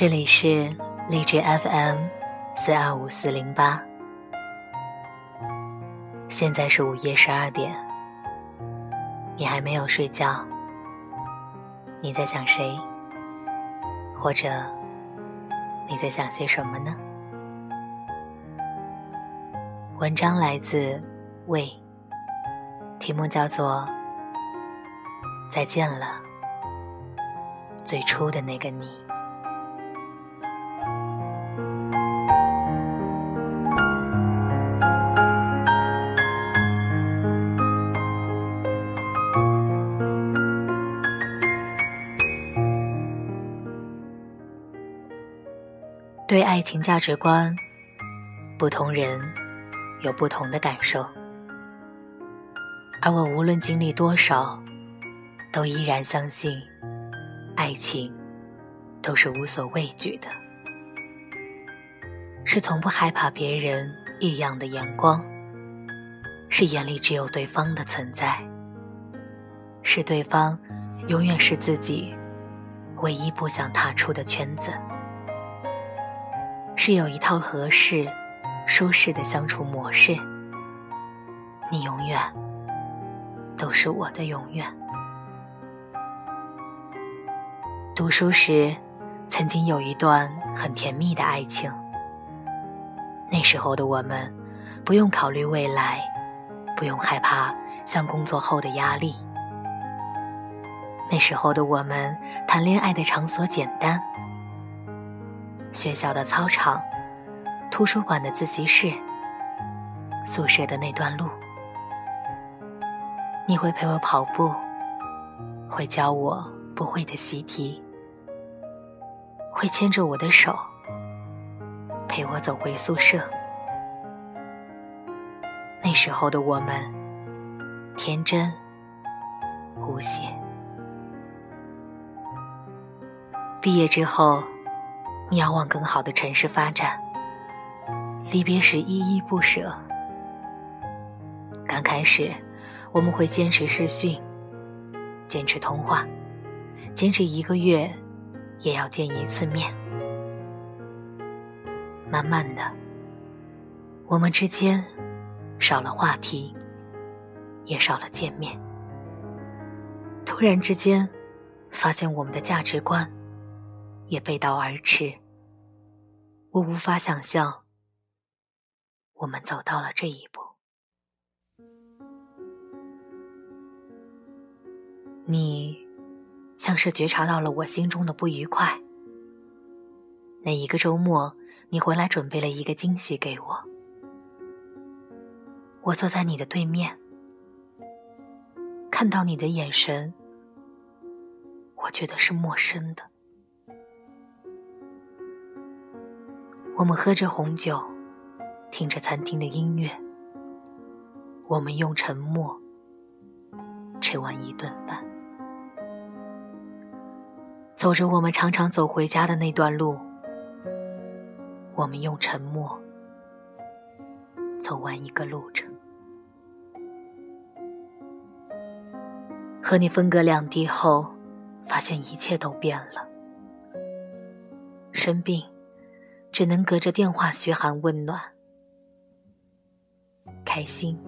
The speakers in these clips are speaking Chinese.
这里是励志 FM 四二五四零八，现在是午夜十二点，你还没有睡觉，你在想谁？或者你在想些什么呢？文章来自魏，题目叫做《再见了》，最初的那个你。对爱情价值观，不同人有不同的感受，而我无论经历多少，都依然相信，爱情都是无所畏惧的，是从不害怕别人异样的眼光，是眼里只有对方的存在，是对方永远是自己唯一不想踏出的圈子。是有一套合适、舒适的相处模式。你永远都是我的永远。读书时，曾经有一段很甜蜜的爱情。那时候的我们，不用考虑未来，不用害怕像工作后的压力。那时候的我们，谈恋爱的场所简单。学校的操场，图书馆的自习室，宿舍的那段路，你会陪我跑步，会教我不会的习题，会牵着我的手，陪我走回宿舍。那时候的我们，天真无邪。毕业之后。你要往更好的城市发展，离别时依依不舍。刚开始，我们会坚持视讯，坚持通话，坚持一个月也要见一次面。慢慢的，我们之间少了话题，也少了见面。突然之间，发现我们的价值观。也背道而驰。我无法想象，我们走到了这一步。你像是觉察到了我心中的不愉快。那一个周末，你回来准备了一个惊喜给我。我坐在你的对面，看到你的眼神，我觉得是陌生的。我们喝着红酒，听着餐厅的音乐。我们用沉默吃完一顿饭，走着我们常常走回家的那段路。我们用沉默走完一个路程。和你分隔两地后，发现一切都变了。生病。只能隔着电话嘘寒问暖，开心，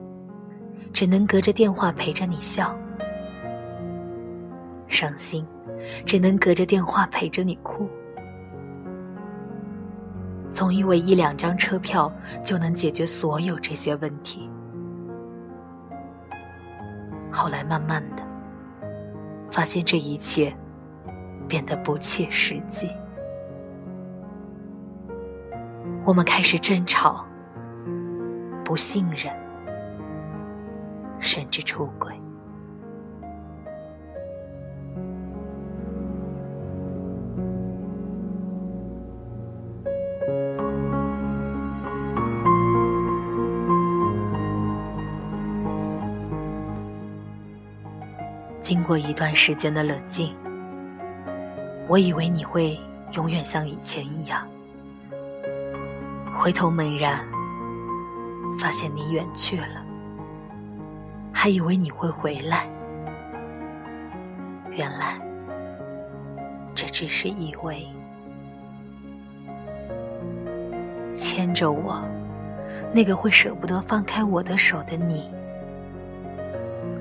只能隔着电话陪着你笑；伤心，只能隔着电话陪着你哭。总以为一两张车票就能解决所有这些问题，后来慢慢的，发现这一切变得不切实际。我们开始争吵，不信任，甚至出轨。经过一段时间的冷静，我以为你会永远像以前一样。回头猛然发现你远去了，还以为你会回来，原来这只是以为。牵着我，那个会舍不得放开我的手的你；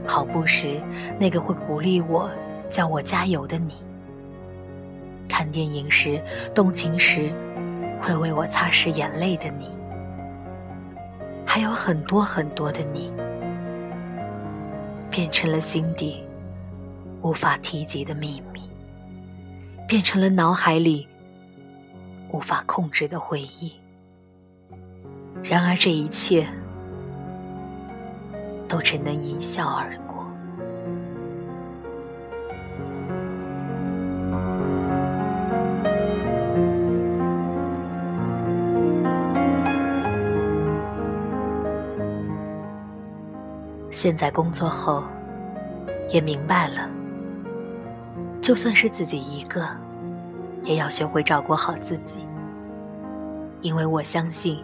跑步时那个会鼓励我、叫我加油的你；看电影时动情时会为我擦拭眼泪的你；还有很多很多的你，变成了心底无法提及的秘密，变成了脑海里。无法控制的回忆。然而，这一切都只能一笑而过。现在工作后，也明白了，就算是自己一个。也要学会照顾好自己，因为我相信，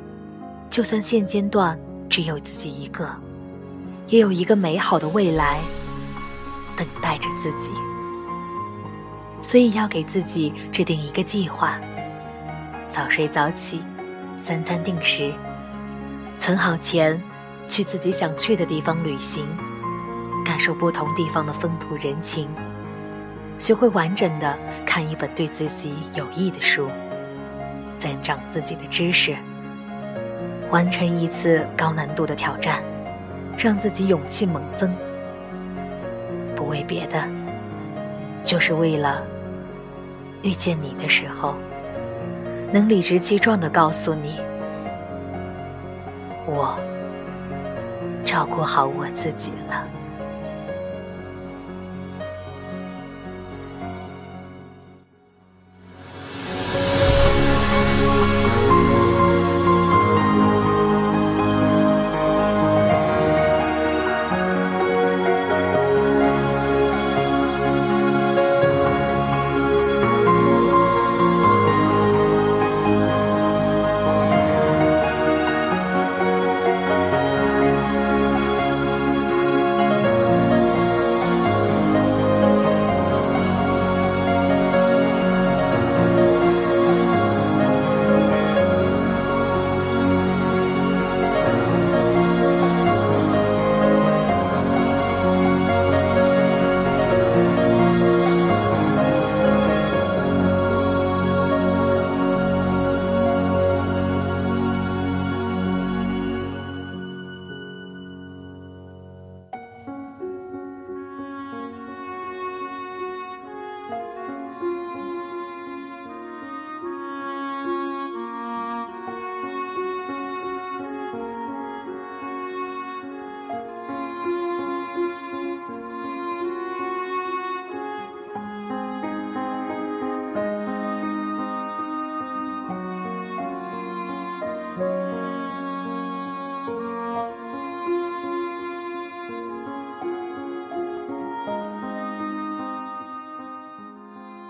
就算现阶段只有自己一个，也有一个美好的未来等待着自己。所以要给自己制定一个计划：早睡早起，三餐定时，存好钱，去自己想去的地方旅行，感受不同地方的风土人情。学会完整的看一本对自己有益的书，增长自己的知识，完成一次高难度的挑战，让自己勇气猛增。不为别的，就是为了遇见你的时候，能理直气壮的告诉你，我照顾好我自己了。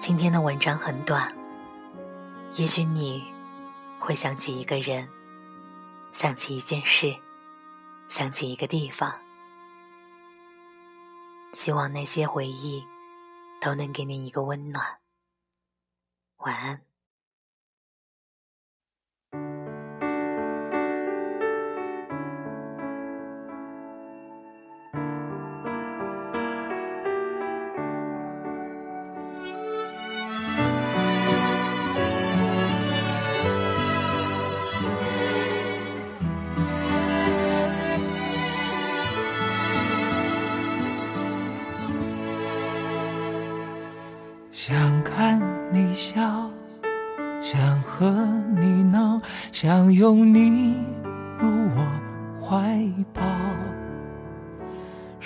今天的文章很短，也许你会想起一个人，想起一件事，想起一个地方。希望那些回忆都能给你一个温暖。晚安。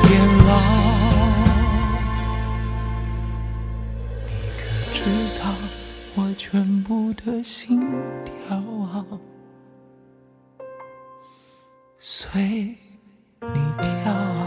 不得心跳啊，随你跳。